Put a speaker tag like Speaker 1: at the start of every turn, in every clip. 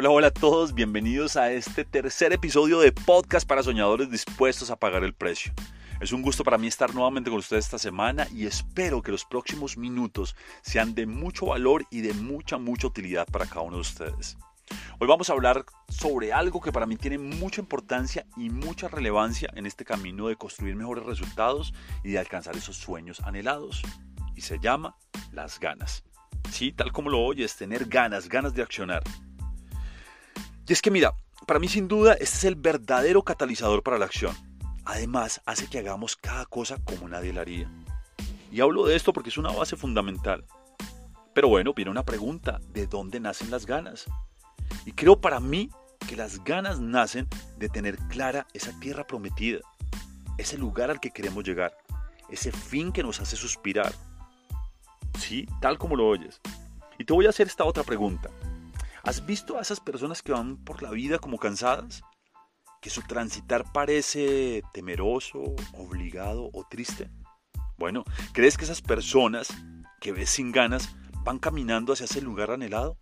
Speaker 1: Hola, hola a todos, bienvenidos a este tercer episodio de Podcast para Soñadores dispuestos a pagar el precio. Es un gusto para mí estar nuevamente con ustedes esta semana y espero que los próximos minutos sean de mucho valor y de mucha, mucha utilidad para cada uno de ustedes. Hoy vamos a hablar sobre algo que para mí tiene mucha importancia y mucha relevancia en este camino de construir mejores resultados y de alcanzar esos sueños anhelados. Y se llama las ganas. Sí, tal como lo oyes, tener ganas, ganas de accionar. Y es que mira, para mí sin duda este es el verdadero catalizador para la acción. Además, hace que hagamos cada cosa como nadie la haría. Y hablo de esto porque es una base fundamental. Pero bueno, viene una pregunta, ¿de dónde nacen las ganas? Y creo para mí que las ganas nacen de tener clara esa tierra prometida, ese lugar al que queremos llegar, ese fin que nos hace suspirar. Sí, tal como lo oyes. Y te voy a hacer esta otra pregunta. ¿Has visto a esas personas que van por la vida como cansadas? ¿Que su transitar parece temeroso, obligado o triste? Bueno, ¿crees que esas personas que ves sin ganas van caminando hacia ese lugar anhelado?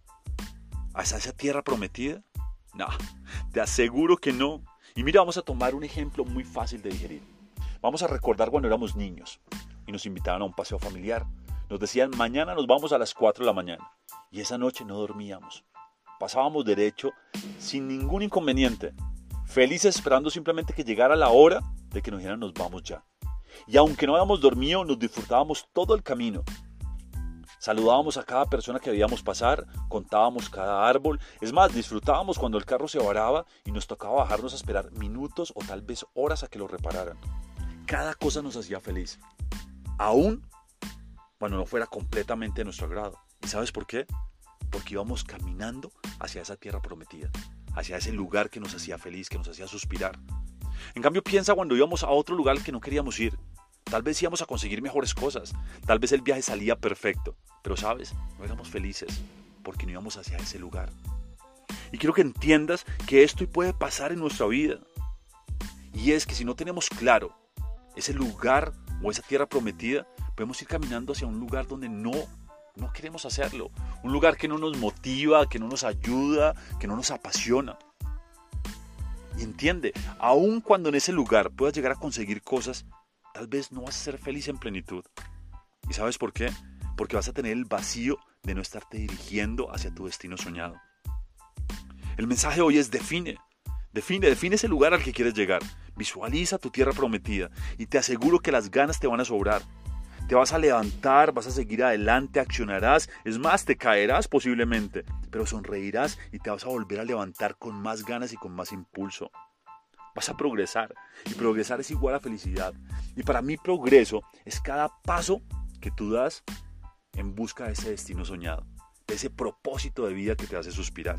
Speaker 1: ¿Hacia esa tierra prometida? No, te aseguro que no. Y mira, vamos a tomar un ejemplo muy fácil de digerir. Vamos a recordar cuando éramos niños y nos invitaban a un paseo familiar. Nos decían, mañana nos vamos a las 4 de la mañana. Y esa noche no dormíamos pasábamos derecho sin ningún inconveniente, felices esperando simplemente que llegara la hora de que nos dijeran nos vamos ya. Y aunque no habíamos dormido, nos disfrutábamos todo el camino. Saludábamos a cada persona que veíamos pasar, contábamos cada árbol, es más, disfrutábamos cuando el carro se varaba y nos tocaba bajarnos a esperar minutos o tal vez horas a que lo repararan. Cada cosa nos hacía feliz, aún cuando no fuera completamente de nuestro agrado. ¿Y sabes por qué? Porque íbamos caminando hacia esa tierra prometida, hacia ese lugar que nos hacía feliz, que nos hacía suspirar. En cambio, piensa cuando íbamos a otro lugar que no queríamos ir. Tal vez íbamos a conseguir mejores cosas, tal vez el viaje salía perfecto, pero sabes, no éramos felices porque no íbamos hacia ese lugar. Y quiero que entiendas que esto puede pasar en nuestra vida. Y es que si no tenemos claro ese lugar o esa tierra prometida, podemos ir caminando hacia un lugar donde no no queremos hacerlo. Un lugar que no nos motiva, que no nos ayuda, que no nos apasiona. Y entiende, aun cuando en ese lugar puedas llegar a conseguir cosas, tal vez no vas a ser feliz en plenitud. ¿Y sabes por qué? Porque vas a tener el vacío de no estarte dirigiendo hacia tu destino soñado. El mensaje hoy es define. Define, define ese lugar al que quieres llegar. Visualiza tu tierra prometida y te aseguro que las ganas te van a sobrar. Te vas a levantar, vas a seguir adelante, accionarás, es más, te caerás posiblemente, pero sonreirás y te vas a volver a levantar con más ganas y con más impulso. Vas a progresar y progresar es igual a felicidad. Y para mí progreso es cada paso que tú das en busca de ese destino soñado, de ese propósito de vida que te hace suspirar.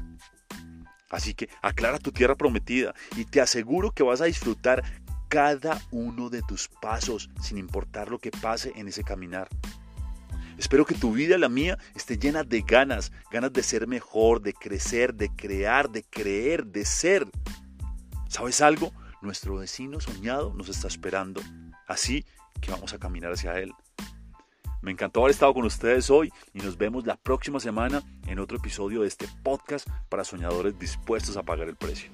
Speaker 1: Así que aclara tu tierra prometida y te aseguro que vas a disfrutar cada uno de tus pasos, sin importar lo que pase en ese caminar. Espero que tu vida la mía esté llena de ganas, ganas de ser mejor, de crecer, de crear, de creer, de ser. ¿Sabes algo? Nuestro vecino soñado nos está esperando. Así que vamos a caminar hacia él. Me encantó haber estado con ustedes hoy y nos vemos la próxima semana en otro episodio de este podcast para soñadores dispuestos a pagar el precio.